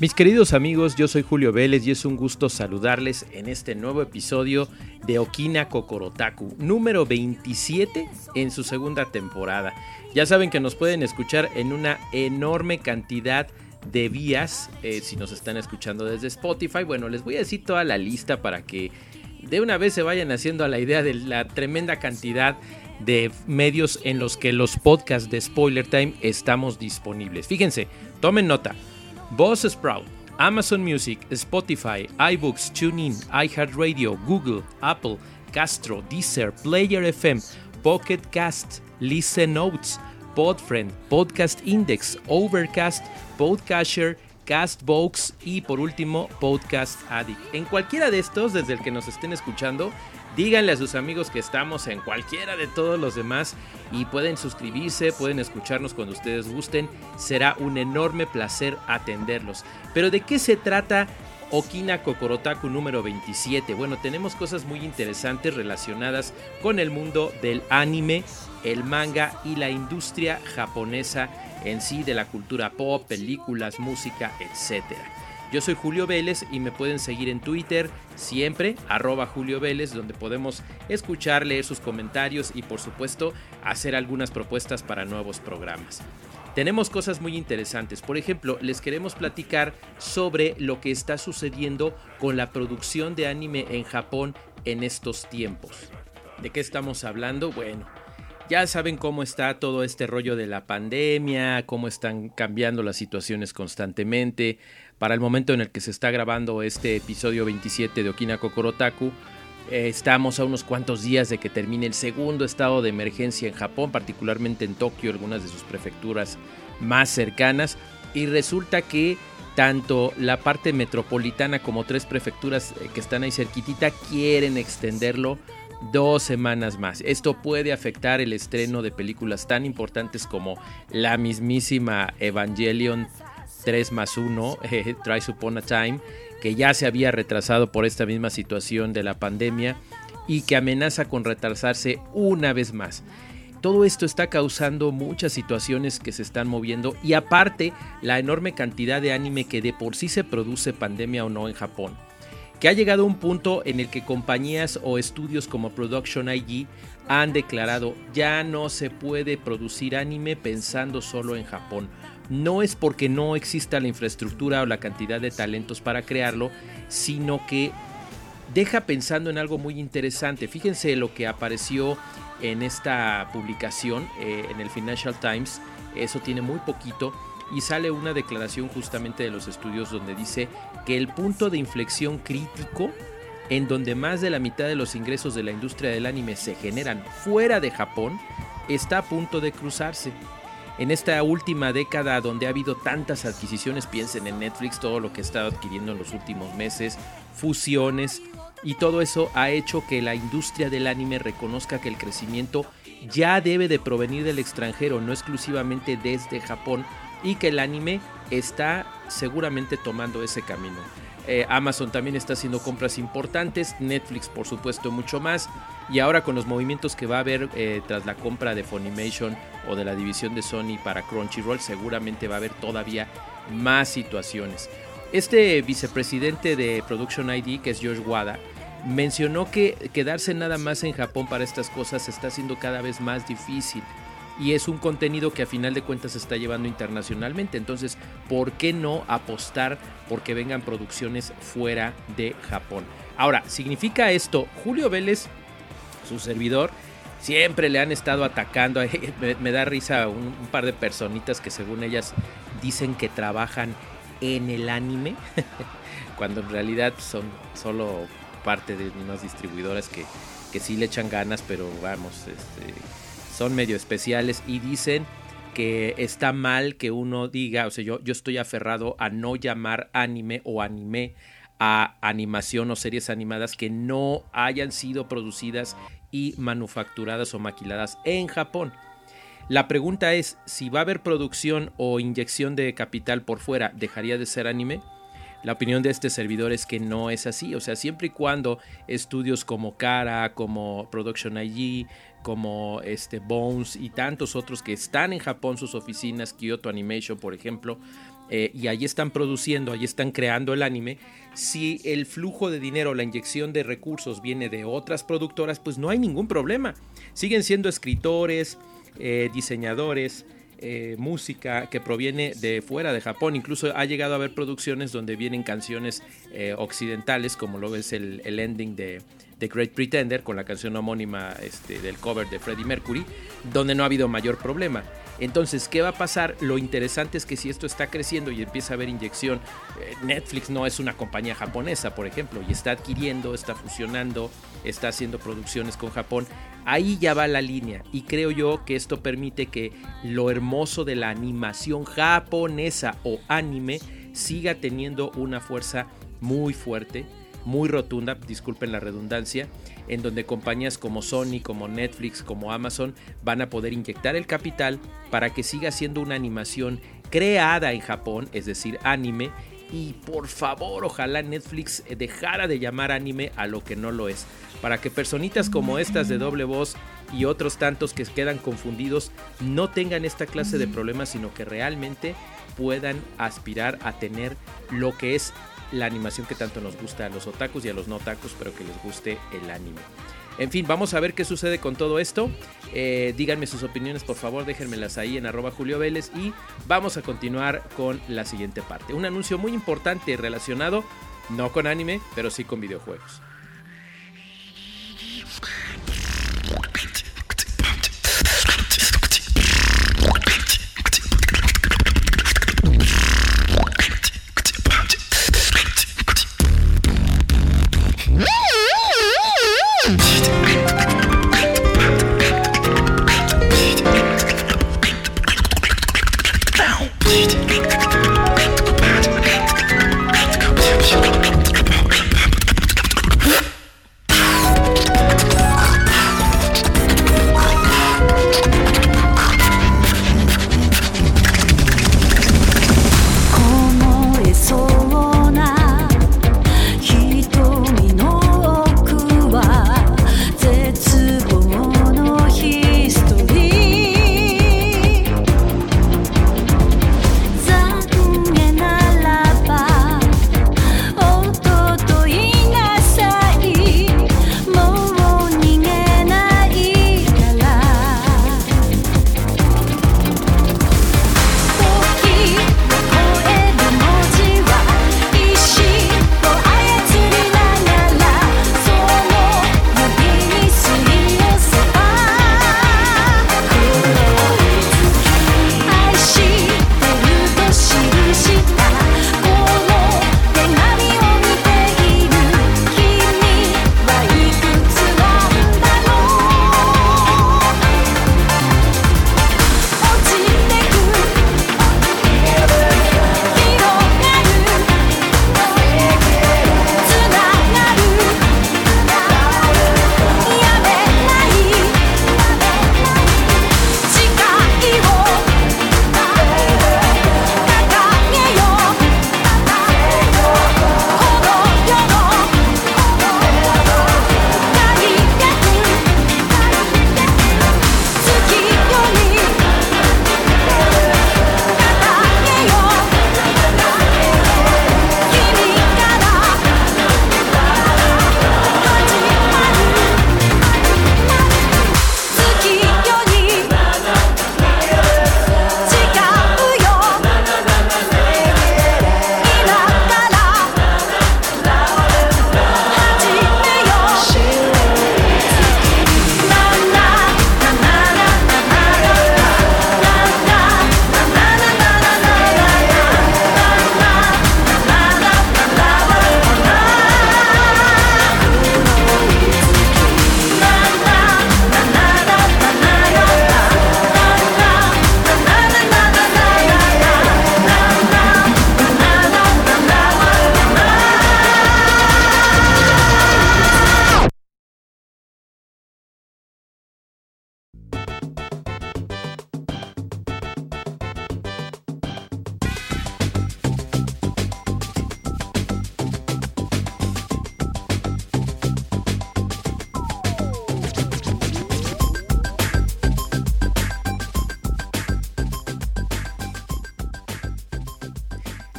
Mis queridos amigos, yo soy Julio Vélez y es un gusto saludarles en este nuevo episodio de Okina Kokorotaku, número 27 en su segunda temporada. Ya saben que nos pueden escuchar en una enorme cantidad de vías eh, si nos están escuchando desde Spotify. Bueno, les voy a decir toda la lista para que de una vez se vayan haciendo a la idea de la tremenda cantidad de medios en los que los podcasts de Spoiler Time estamos disponibles. Fíjense, tomen nota. Boss Sprout, Amazon Music, Spotify, iBooks, TuneIn, iHeartRadio, Google, Apple, Castro, Deezer, Player FM, Pocket Cast, Listen Notes, Podfriend, Podcast Index, Overcast, Podcatcher, Castbox y por último Podcast Addict. En cualquiera de estos, desde el que nos estén escuchando, Díganle a sus amigos que estamos en cualquiera de todos los demás y pueden suscribirse, pueden escucharnos cuando ustedes gusten. Será un enorme placer atenderlos. Pero ¿de qué se trata Okina Kokorotaku número 27? Bueno, tenemos cosas muy interesantes relacionadas con el mundo del anime, el manga y la industria japonesa en sí de la cultura pop, películas, música, etcétera. Yo soy Julio Vélez y me pueden seguir en Twitter siempre, arroba Julio Vélez, donde podemos escuchar, leer sus comentarios y por supuesto hacer algunas propuestas para nuevos programas. Tenemos cosas muy interesantes, por ejemplo, les queremos platicar sobre lo que está sucediendo con la producción de anime en Japón en estos tiempos. ¿De qué estamos hablando? Bueno, ya saben cómo está todo este rollo de la pandemia, cómo están cambiando las situaciones constantemente para el momento en el que se está grabando este episodio 27 de Okina Kokorotaku. Eh, estamos a unos cuantos días de que termine el segundo estado de emergencia en Japón, particularmente en Tokio, algunas de sus prefecturas más cercanas. Y resulta que tanto la parte metropolitana como tres prefecturas eh, que están ahí cerquitita quieren extenderlo dos semanas más. Esto puede afectar el estreno de películas tan importantes como la mismísima Evangelion 3 más 1, eh, Try Upon a Time, que ya se había retrasado por esta misma situación de la pandemia y que amenaza con retrasarse una vez más. Todo esto está causando muchas situaciones que se están moviendo y aparte la enorme cantidad de anime que de por sí se produce pandemia o no en Japón, que ha llegado a un punto en el que compañías o estudios como Production IG han declarado ya no se puede producir anime pensando solo en Japón no es porque no exista la infraestructura o la cantidad de talentos para crearlo, sino que deja pensando en algo muy interesante. Fíjense lo que apareció en esta publicación eh, en el Financial Times, eso tiene muy poquito, y sale una declaración justamente de los estudios donde dice que el punto de inflexión crítico en donde más de la mitad de los ingresos de la industria del anime se generan fuera de Japón, está a punto de cruzarse. En esta última década donde ha habido tantas adquisiciones, piensen en Netflix, todo lo que ha estado adquiriendo en los últimos meses, fusiones, y todo eso ha hecho que la industria del anime reconozca que el crecimiento ya debe de provenir del extranjero, no exclusivamente desde Japón, y que el anime está seguramente tomando ese camino. Eh, Amazon también está haciendo compras importantes, Netflix por supuesto mucho más, y ahora con los movimientos que va a haber eh, tras la compra de Funimation o de la división de Sony para Crunchyroll, seguramente va a haber todavía más situaciones. Este vicepresidente de Production ID, que es Josh Wada, mencionó que quedarse nada más en Japón para estas cosas está haciendo cada vez más difícil y es un contenido que a final de cuentas se está llevando internacionalmente. Entonces, ¿por qué no apostar porque vengan producciones fuera de Japón? Ahora, ¿significa esto? Julio Vélez, su servidor, siempre le han estado atacando. Me, da risa un, par de personitas que según ellas dicen que trabajan en el anime, cuando en realidad son solo parte de unas distribuidoras que, que sí le echan ganas, pero vamos, este, son medio especiales y dicen que está mal que uno diga, o sea, yo, yo estoy aferrado a no llamar anime o anime a animación o series animadas que no hayan sido producidas y manufacturadas o maquiladas en Japón. La pregunta es, si va a haber producción o inyección de capital por fuera, ¿dejaría de ser anime? La opinión de este servidor es que no es así, o sea, siempre y cuando estudios como Kara, como Production IG, como este Bones y tantos otros que están en Japón, sus oficinas, Kyoto Animation, por ejemplo, eh, y allí están produciendo, allí están creando el anime, si el flujo de dinero, la inyección de recursos viene de otras productoras, pues no hay ningún problema. Siguen siendo escritores, eh, diseñadores, eh, música que proviene de fuera de Japón. Incluso ha llegado a haber producciones donde vienen canciones occidentales, como lo es el ending de, The Great Pretender con la canción homónima este, del cover de Freddie Mercury, donde no ha habido mayor problema. Entonces, ¿qué va a pasar? Lo interesante es que si esto está creciendo y empieza a haber inyección, eh, Netflix no es una compañía japonesa, por ejemplo, y está adquiriendo, está fusionando, está haciendo producciones con Japón, ahí ya va la línea. Y creo yo que esto permite que lo hermoso de la animación japonesa o anime siga teniendo una fuerza muy fuerte muy rotunda, disculpen la redundancia, en donde compañías como Sony, como Netflix, como Amazon van a poder inyectar el capital para que siga siendo una animación creada en Japón, es decir, anime, y por favor, ojalá Netflix dejara de llamar anime a lo que no lo es, para que personitas como estas de doble voz y otros tantos que quedan confundidos no tengan esta clase de problemas, sino que realmente puedan aspirar a tener lo que es la animación que tanto nos gusta a los otakus y a los no otakus, pero que les guste el anime. En fin, vamos a ver qué sucede con todo esto. Eh, díganme sus opiniones, por favor, déjenmelas ahí en arroba Julio Vélez y vamos a continuar con la siguiente parte. Un anuncio muy importante relacionado, no con anime, pero sí con videojuegos.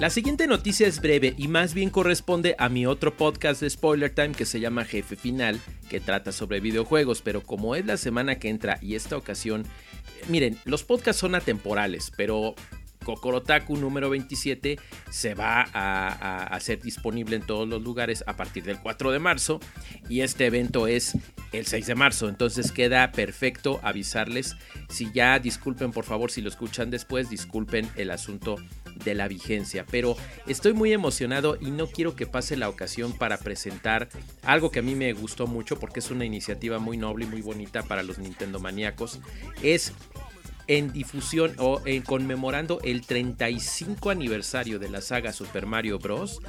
La siguiente noticia es breve y más bien corresponde a mi otro podcast de Spoiler Time que se llama Jefe Final, que trata sobre videojuegos, pero como es la semana que entra y esta ocasión, miren, los podcasts son atemporales, pero Kokorotaku número 27 se va a, hacer disponible en todos los lugares a partir del 4 de marzo y este evento es el 6 de marzo, entonces queda perfecto avisarles. Si ya disculpen por favor si lo escuchan después, disculpen el asunto de la vigencia, pero estoy muy emocionado y no quiero que pase la ocasión para presentar algo que a mí me gustó mucho porque es una iniciativa muy noble y muy bonita para los Nintendo maníacos. Es en difusión o en conmemorando el 35 aniversario de la saga Super Mario Bros.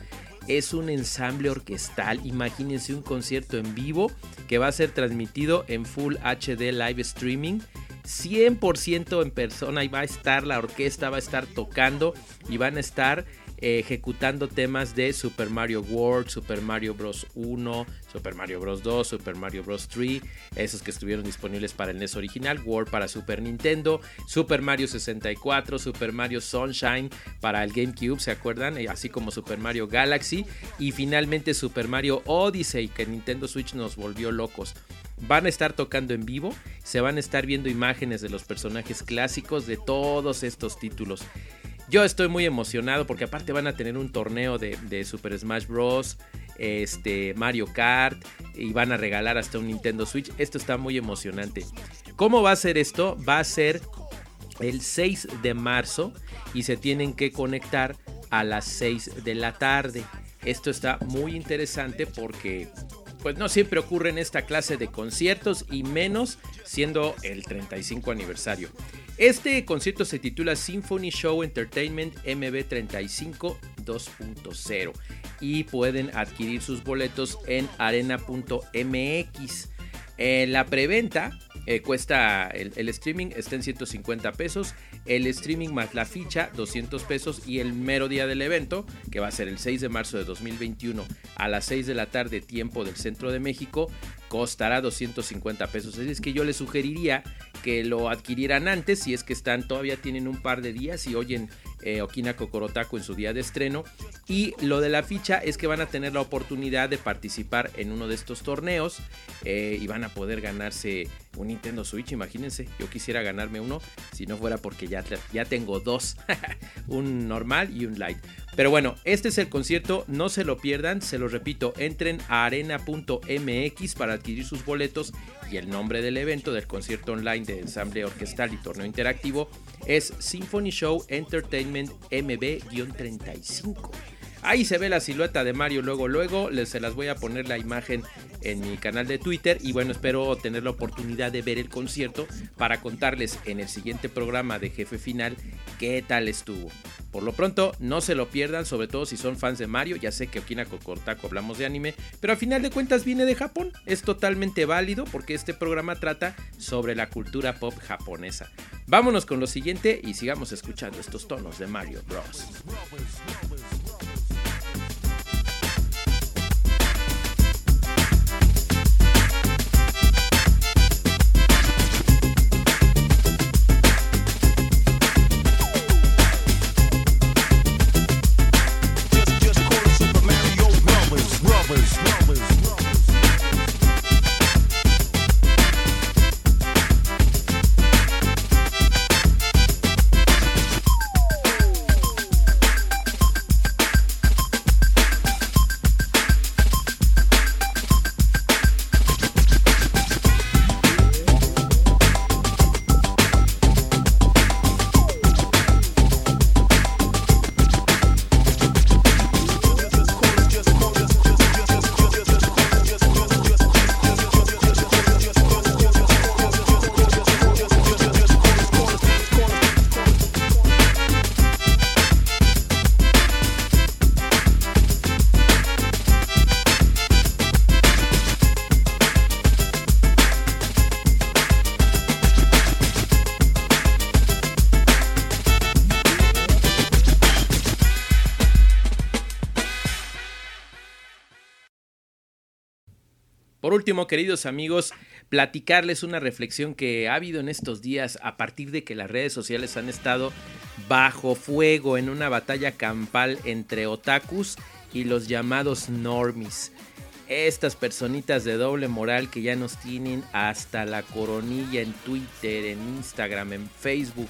Es un ensamble orquestal, imagínense un concierto en vivo que va a ser transmitido en Full HD Live Streaming 100% en persona y va a estar la orquesta, va a estar tocando y van a estar ejecutando temas de Super Mario World, Super Mario Bros. 1, Super Mario Bros. 2, Super Mario Bros. 3, esos que estuvieron disponibles para el NES original, World para Super Nintendo, Super Mario 64, Super Mario Sunshine para el GameCube, ¿se acuerdan? Eh, así como Super Mario Galaxy y finalmente Super Mario Odyssey que Nintendo Switch nos volvió locos. Van a estar tocando en vivo, se van a estar viendo imágenes de los personajes clásicos de todos estos títulos. Yo estoy muy emocionado porque aparte van a tener un torneo de, Super Smash Bros. Este, Mario Kart y van a regalar hasta un Nintendo Switch. Esto está muy emocionante. ¿Cómo va a ser esto? Va a ser el 6 de marzo y se tienen que conectar a las 6 de la tarde. Esto está muy interesante porque pues no siempre ocurre en esta clase de conciertos y menos siendo el 35 aniversario. Este concierto se titula Symphony Show Entertainment MB35 2.0 y pueden adquirir sus boletos en arena.mx. En la preventa eh, cuesta el, el, streaming está en 150 pesos, el streaming más la ficha 200 pesos y el mero día del evento, que va a ser el 6 de marzo de 2021 a las 6 de la tarde tiempo del centro de México, costará 250 pesos. Así es que yo les sugeriría que lo adquirieran antes si es que están todavía tienen un par de días y oyen eh, Okina Kokorotaku en su día de estreno. Y lo de la ficha es que van a tener la oportunidad de participar en uno de estos torneos eh, y van a poder ganarse un Nintendo Switch. Imagínense, yo quisiera ganarme uno si no fuera porque ya, ya tengo dos, un normal y un light. Pero bueno, este es el concierto, no se lo pierdan, se lo repito, entren a arena.mx para adquirir sus boletos y el nombre del evento del concierto online de ensamble orquestal y torneo interactivo es Symphony Show Entertainment MB-35. Ahí se ve la silueta de Mario luego, luego. Les se las voy a poner la imagen en mi canal de Twitter. Y bueno, espero tener la oportunidad de ver el concierto para contarles en el siguiente programa de Jefe Final qué tal estuvo. Por lo pronto, no se lo pierdan, sobre todo si son fans de Mario. Ya sé que Okina Kokortaku hablamos de anime, pero a final de cuentas viene de Japón. Es totalmente válido porque este programa trata sobre la cultura pop japonesa. Vámonos con lo siguiente y sigamos escuchando estos tonos de Mario Bros. Por último, queridos amigos, platicarles una reflexión que ha habido en estos días a partir de que las redes sociales han estado bajo fuego en una batalla campal entre otakus y los llamados normies. Estas personitas de doble moral que ya nos tienen hasta la coronilla en Twitter, en Instagram, en Facebook,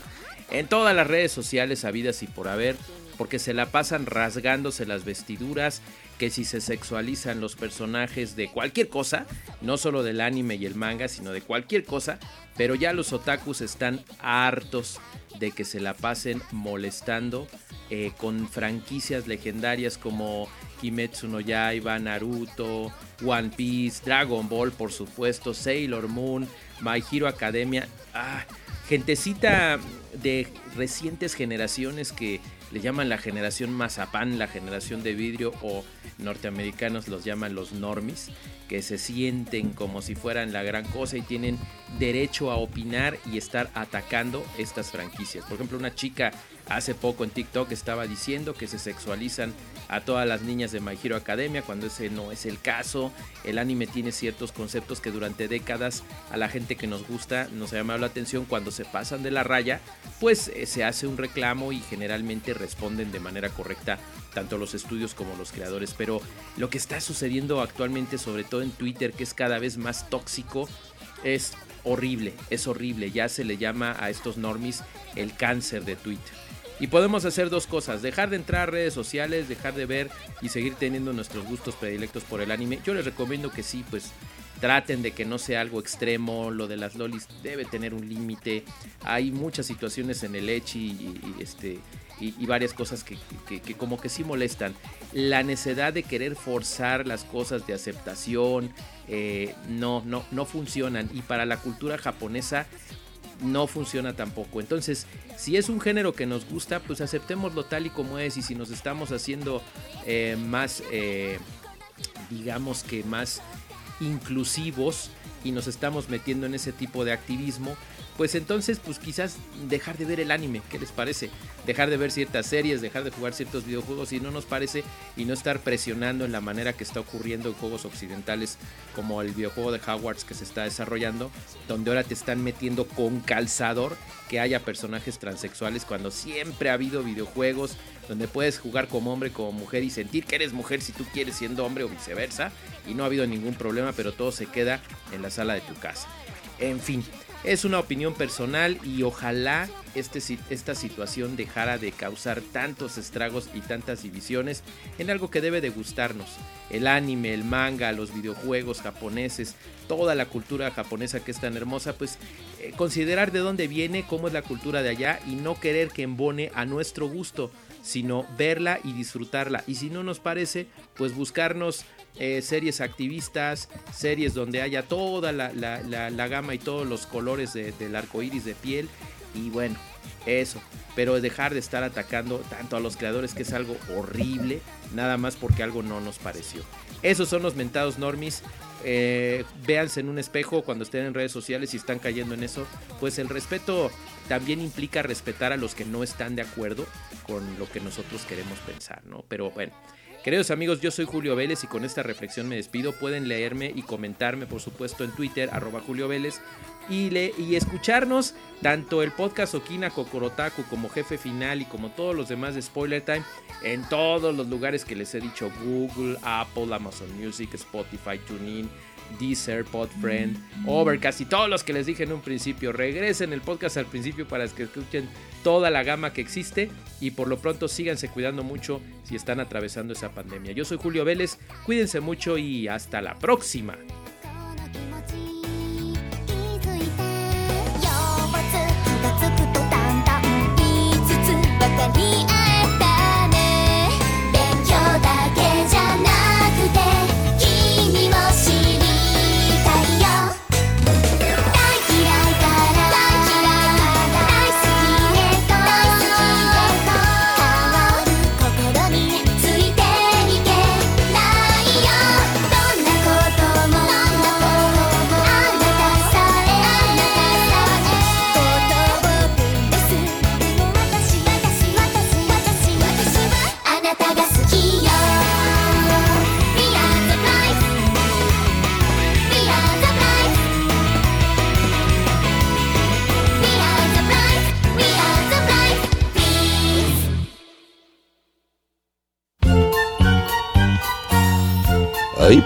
en todas las redes sociales habidas y por haber, porque se la pasan rasgándose las vestiduras, que si se sexualizan los personajes de cualquier cosa, no solo del anime y el manga, sino de cualquier cosa, pero ya los otakus están hartos de que se la pasen molestando eh, con franquicias legendarias como Kimetsu no Yaiba, Naruto, One Piece, Dragon Ball, por supuesto, Sailor Moon, My Hero Academia. Ah, gentecita de recientes generaciones que le llaman la generación mazapán, la generación de vidrio o norteamericanos los llaman los normis, que se sienten como si fueran la gran cosa y tienen derecho a opinar y estar atacando estas franquicias. Por ejemplo, una chica hace poco en TikTok estaba diciendo que se sexualizan a todas las niñas de My Hero Academia cuando ese no es el caso. El anime tiene ciertos conceptos que durante décadas a la gente que nos gusta nos ha llamado la atención. Cuando se pasan de la raya, pues eh, se hace un reclamo y generalmente responden de manera correcta tanto los estudios como los creadores. Pero lo que está sucediendo actualmente, sobre todo en Twitter, que es cada vez más tóxico, es horrible, es horrible. Ya se le llama a estos normis el cáncer de Twitter. Y podemos hacer dos cosas, dejar de entrar a redes sociales, dejar de ver y seguir teniendo nuestros gustos predilectos por el anime. Yo les recomiendo que sí, pues traten de que no sea algo extremo, lo de las lolis debe tener un límite. Hay muchas situaciones en el Echi y, este y, varias cosas que, como que sí molestan. La necesidad de querer forzar las cosas de aceptación eh, no, no, no funcionan. Y para la cultura japonesa no funciona tampoco. Entonces, si es un género que nos gusta, pues aceptémoslo tal y como es. Y si nos estamos haciendo eh, más, eh, digamos que más inclusivos y nos estamos metiendo en ese tipo de activismo, pues entonces pues quizás dejar de ver el anime, ¿qué les parece? Dejar de ver ciertas series, dejar de jugar ciertos videojuegos si no nos parece y no estar presionando en la manera que está ocurriendo en juegos occidentales como el videojuego de Hogwarts que se está desarrollando, donde ahora te están metiendo con calzador que haya personajes transexuales cuando siempre ha habido videojuegos donde puedes jugar como hombre, como mujer y sentir que eres mujer si tú quieres siendo hombre o viceversa y no ha habido ningún problema, pero todo se queda en la sala de tu casa. En fin, es una opinión personal y ojalá este, esta situación dejara de causar tantos estragos y tantas divisiones en algo que debe de gustarnos. El anime, el manga, los videojuegos japoneses, toda la cultura japonesa que es tan hermosa, pues eh, considerar de dónde viene, cómo es la cultura de allá y no querer que embone a nuestro gusto, sino verla y disfrutarla. Y si no nos parece, pues buscarnos eh, series activistas, series donde haya toda la, gama y todos los colores del arco iris de piel. Y bueno, eso. Pero dejar de estar atacando tanto a los creadores, que es algo horrible, nada más porque algo no nos pareció. Esos son los mentados normis. Eh, véanse en un espejo cuando estén en redes sociales y están cayendo en eso. Pues el respeto también implica respetar a los que no están de acuerdo con lo que nosotros queremos pensar, ¿no? Pero bueno. Queridos amigos, yo soy Julio Vélez y con esta reflexión me despido. Pueden leerme y comentarme, por supuesto, en Twitter, arroba Julio Vélez, y, le, y escucharnos tanto el podcast Okina Kokorotaku como Jefe Final y como todos los demás de Spoiler Time en todos los lugares que les he dicho, Google, Apple, Amazon Music, Spotify, TuneIn, Deezer, Podfriend, Overcast y todos los que les dije en un principio. Regresen el podcast al principio para que escuchen toda la gama que existe y por lo pronto síganse cuidando mucho si están atravesando esa pandemia. Yo soy Julio Vélez, cuídense mucho y hasta la próxima.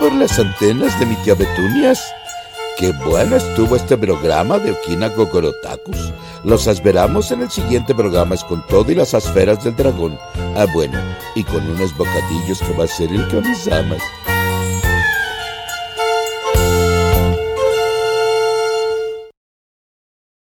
Por las antenas de mi tía Betunias. Qué bueno estuvo este programa de Okina Gogorotakus. Los esperamos en el siguiente programa es con todo y las esferas del dragón. Ah, bueno, y con unos bocadillos que va a ser el que mis amas.